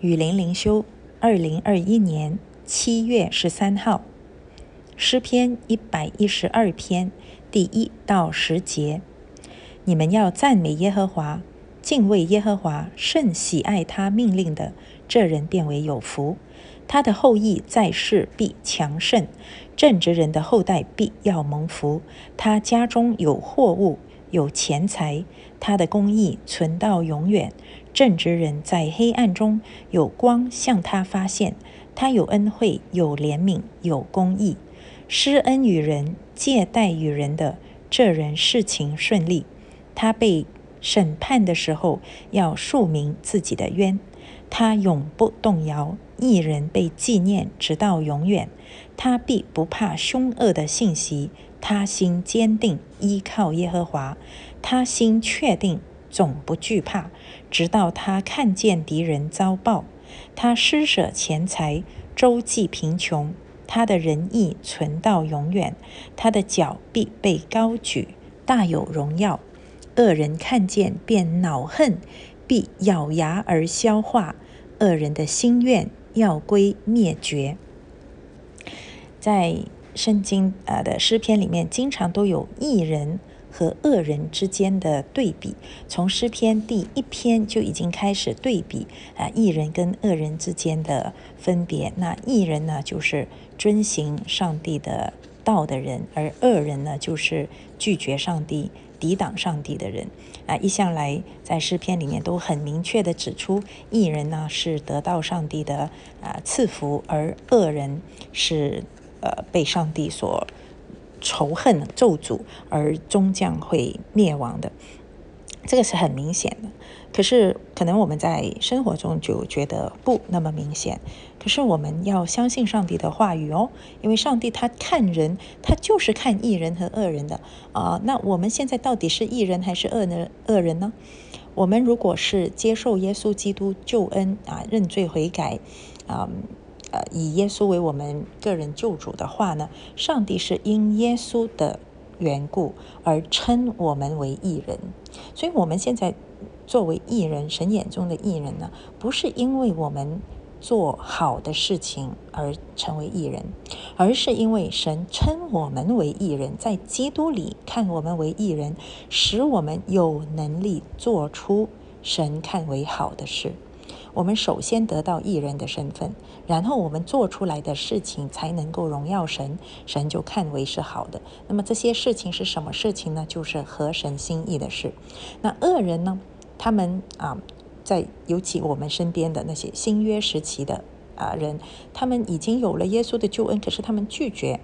雨林灵修，二零二一年七月十三号，诗篇一百一十二篇第一到十节。你们要赞美耶和华，敬畏耶和华，甚喜爱他命令的，这人变为有福。他的后裔在世必强盛，正直人的后代必要蒙福。他家中有货物，有钱财，他的公义存到永远。正直人在黑暗中有光向他发现，他有恩惠，有怜悯，有公义，施恩与人，借贷与人的这人事情顺利。他被审判的时候要述明自己的冤，他永不动摇。一人被纪念直到永远，他必不怕凶恶的信息。他心坚定，依靠耶和华，他心确定。总不惧怕，直到他看见敌人遭报。他施舍钱财，周济贫穷。他的仁义存到永远，他的脚必被高举，大有荣耀。恶人看见便恼恨，必咬牙而消化。恶人的心愿要归灭绝。在圣经啊的诗篇里面，经常都有异人。和恶人之间的对比，从诗篇第一篇就已经开始对比啊，异人跟恶人之间的分别。那异人呢，就是遵行上帝的道的人，而恶人呢，就是拒绝上帝、抵挡上帝的人啊。一向来在诗篇里面都很明确的指出，异人呢是得到上帝的啊赐福，而恶人是呃被上帝所。仇恨咒诅，而终将会灭亡的，这个是很明显的。可是，可能我们在生活中就觉得不那么明显。可是，我们要相信上帝的话语哦，因为上帝他看人，他就是看义人和恶人的啊。那我们现在到底是义人还是恶人？恶人呢？我们如果是接受耶稣基督救恩啊，认罪悔改啊。呃以耶稣为我们个人救主的话呢，上帝是因耶稣的缘故而称我们为义人。所以，我们现在作为义人，神眼中的义人呢，不是因为我们做好的事情而成为艺人，而是因为神称我们为义人，在基督里看我们为义人，使我们有能力做出神看为好的事。我们首先得到艺人的身份，然后我们做出来的事情才能够荣耀神，神就看为是好的。那么这些事情是什么事情呢？就是合神心意的事。那恶人呢？他们啊，在尤其我们身边的那些新约时期的啊人，他们已经有了耶稣的救恩，可是他们拒绝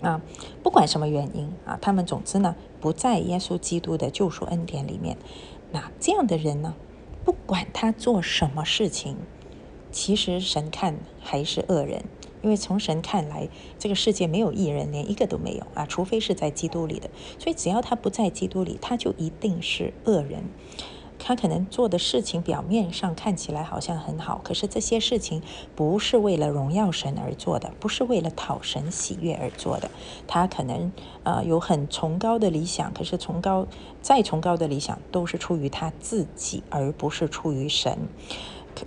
啊，不管什么原因啊，他们总之呢不在耶稣基督的救赎恩典里面。那这样的人呢？不管他做什么事情，其实神看还是恶人，因为从神看来，这个世界没有艺人，连一个都没有啊，除非是在基督里的。所以只要他不在基督里，他就一定是恶人。他可能做的事情表面上看起来好像很好，可是这些事情不是为了荣耀神而做的，不是为了讨神喜悦而做的。他可能呃有很崇高的理想，可是崇高再崇高的理想都是出于他自己，而不是出于神。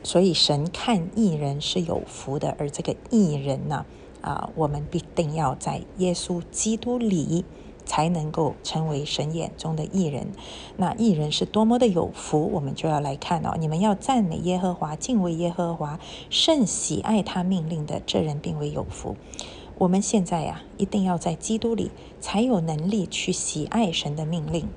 所以神看艺人是有福的，而这个艺人呢，啊，我们必定要在耶稣基督里。才能够成为神眼中的艺人。那艺人是多么的有福，我们就要来看哦。你们要赞美耶和华，敬畏耶和华，甚喜爱他命令的，这人并为有福。我们现在呀，一定要在基督里，才有能力去喜爱神的命令。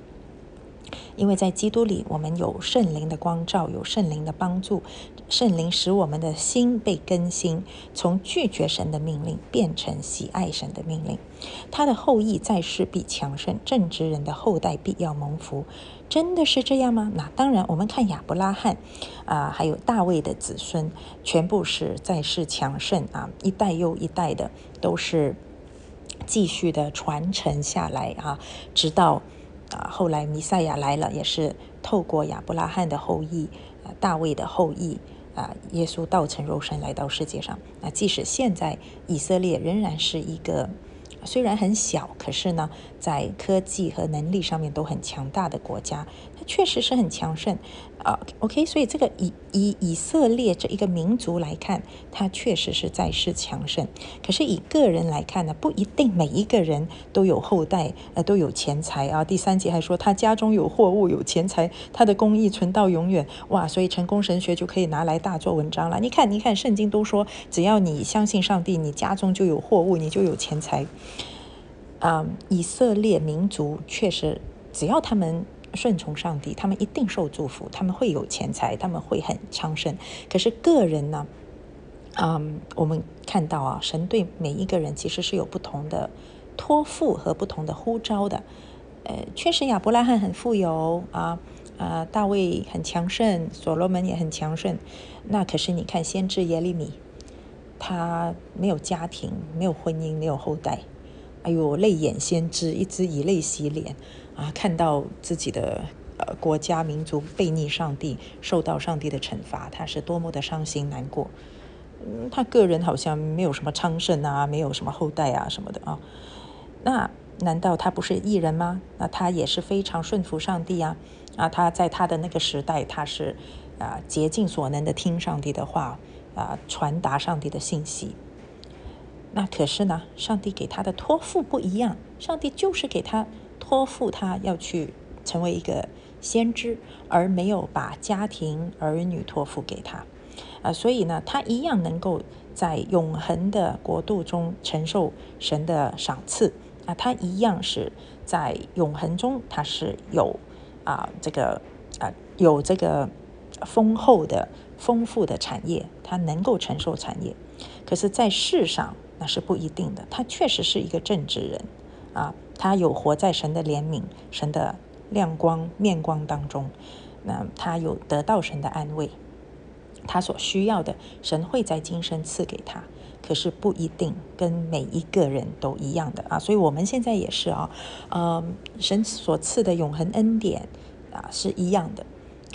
因为在基督里，我们有圣灵的光照，有圣灵的帮助，圣灵使我们的心被更新，从拒绝神的命令变成喜爱神的命令。他的后裔在世必强盛，正直人的后代必要蒙福。真的是这样吗？那当然，我们看亚伯拉罕啊，还有大卫的子孙，全部是在世强盛啊，一代又一代的都是继续的传承下来啊，直到。啊，后来弥赛亚来了，也是透过亚伯拉罕的后裔，啊，大卫的后裔，啊，耶稣道成肉身来到世界上。那即使现在以色列仍然是一个虽然很小，可是呢，在科技和能力上面都很强大的国家，它确实是很强盛。啊，OK，所以这个以以以色列这一个民族来看，他确实是在世强盛。可是以个人来看呢，不一定每一个人都有后代，呃，都有钱财啊。第三节还说他家中有货物，有钱财，他的公义存到永远。哇，所以成功神学就可以拿来大做文章了。你看，你看，圣经都说，只要你相信上帝，你家中就有货物，你就有钱财。啊，以色列民族确实，只要他们。顺从上帝，他们一定受祝福，他们会有钱财，他们会很昌盛。可是个人呢？嗯，我们看到啊，神对每一个人其实是有不同的托付和不同的呼召的。呃，确实亚伯拉罕很富有啊，啊，大卫很强盛，所罗门也很强盛。那可是你看先知耶利米，他没有家庭，没有婚姻，没有后代。哎呦，泪眼先知，一直以泪洗脸。啊，看到自己的呃国家民族背逆上帝，受到上帝的惩罚，他是多么的伤心难过。嗯，他个人好像没有什么昌盛啊，没有什么后代啊什么的啊。那难道他不是艺人吗？那他也是非常顺服上帝啊。啊，他在他的那个时代，他是啊竭尽所能的听上帝的话啊，传达上帝的信息。那可是呢，上帝给他的托付不一样，上帝就是给他。托付他要去成为一个先知，而没有把家庭儿女托付给他，啊，所以呢，他一样能够在永恒的国度中承受神的赏赐，啊，他一样是在永恒中，他是有啊这个啊有这个丰厚的丰富的产业，他能够承受产业，可是，在世上那是不一定的，他确实是一个正直人，啊。他有活在神的怜悯、神的亮光面光当中，那他有得到神的安慰，他所需要的神会在今生赐给他，可是不一定跟每一个人都一样的啊。所以我们现在也是啊，呃，神所赐的永恒恩典啊是一样的，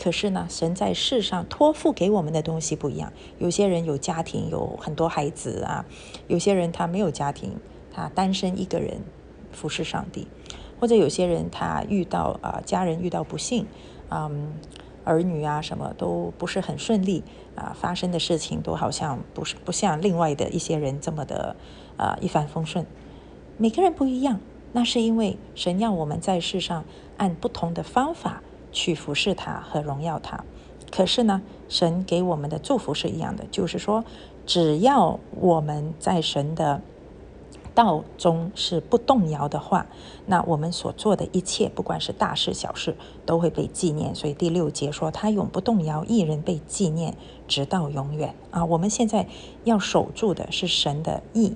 可是呢，神在世上托付给我们的东西不一样。有些人有家庭，有很多孩子啊；有些人他没有家庭，他单身一个人。服侍上帝，或者有些人他遇到啊家人遇到不幸，嗯，儿女啊什么都不是很顺利啊，发生的事情都好像不是不像另外的一些人这么的啊一帆风顺。每个人不一样，那是因为神要我们在世上按不同的方法去服侍他和荣耀他。可是呢，神给我们的祝福是一样的，就是说，只要我们在神的。道中是不动摇的话，那我们所做的一切，不管是大事小事，都会被纪念。所以第六节说，他永不动摇，一人被纪念，直到永远啊！我们现在要守住的是神的意，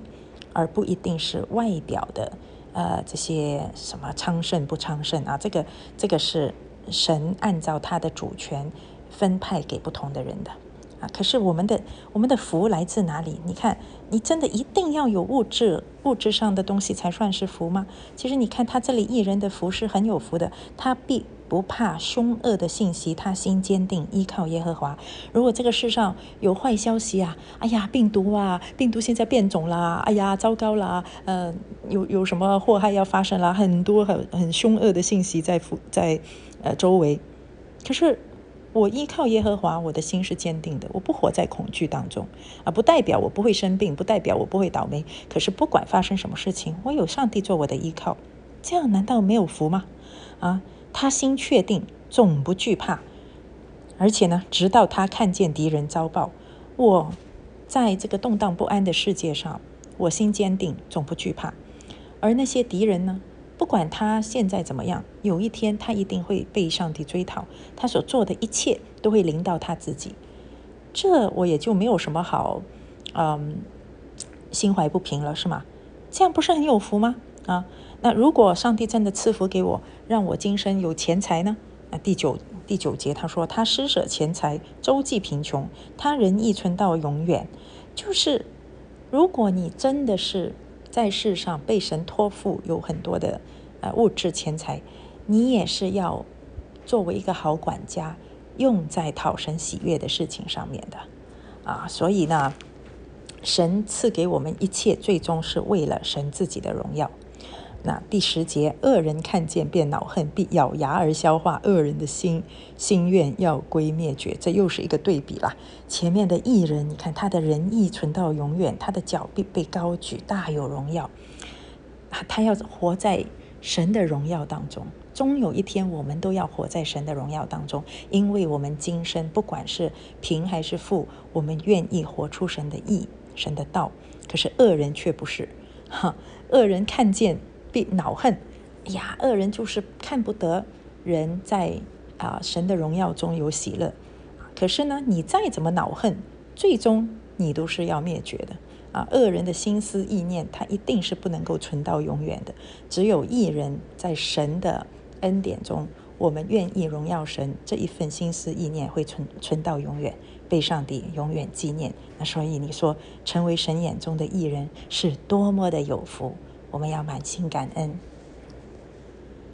而不一定是外表的呃这些什么昌盛不昌盛啊。这个这个是神按照他的主权分派给不同的人的。可是我们的我们的福来自哪里？你看，你真的一定要有物质物质上的东西才算是福吗？其实你看他这里一人的福是很有福的，他必不怕凶恶的信息，他心坚定，依靠耶和华。如果这个世上有坏消息啊，哎呀，病毒啊，病毒现在变种啦，哎呀，糟糕啦，呃，有有什么祸害要发生啦，很多很很凶恶的信息在附在呃周围，可是。我依靠耶和华，我的心是坚定的。我不活在恐惧当中，啊，不代表我不会生病，不代表我不会倒霉。可是不管发生什么事情，我有上帝做我的依靠，这样难道没有福吗？啊，他心确定，总不惧怕。而且呢，直到他看见敌人遭报，我在这个动荡不安的世界上，我心坚定，总不惧怕。而那些敌人呢？不管他现在怎么样，有一天他一定会被上帝追讨，他所做的一切都会临到他自己。这我也就没有什么好，嗯，心怀不平了，是吗？这样不是很有福吗？啊，那如果上帝真的赐福给我，让我今生有钱财呢？那第九第九节他说，他施舍钱财，周济贫穷，他人亦存到永远。就是如果你真的是。在世上被神托付有很多的呃物质钱财，你也是要作为一个好管家，用在讨神喜悦的事情上面的啊。所以呢，神赐给我们一切，最终是为了神自己的荣耀。那第十节，恶人看见便恼恨，必咬牙而消化。恶人的心心愿要归灭绝，这又是一个对比啦。前面的艺人，你看他的仁义存到永远，他的脚必被高举，大有荣耀。他要活在神的荣耀当中，终有一天我们都要活在神的荣耀当中，因为我们今生不管是贫还是富，我们愿意活出神的义、神的道。可是恶人却不是，哈，恶人看见。必恼恨，哎呀，恶人就是看不得人在啊神的荣耀中有喜乐。可是呢，你再怎么恼恨，最终你都是要灭绝的啊！恶人的心思意念，他一定是不能够存到永远的。只有一人在神的恩典中，我们愿意荣耀神，这一份心思意念会存存到永远，被上帝永远纪念。那所以你说，成为神眼中的艺人是多么的有福。我们要满心感恩。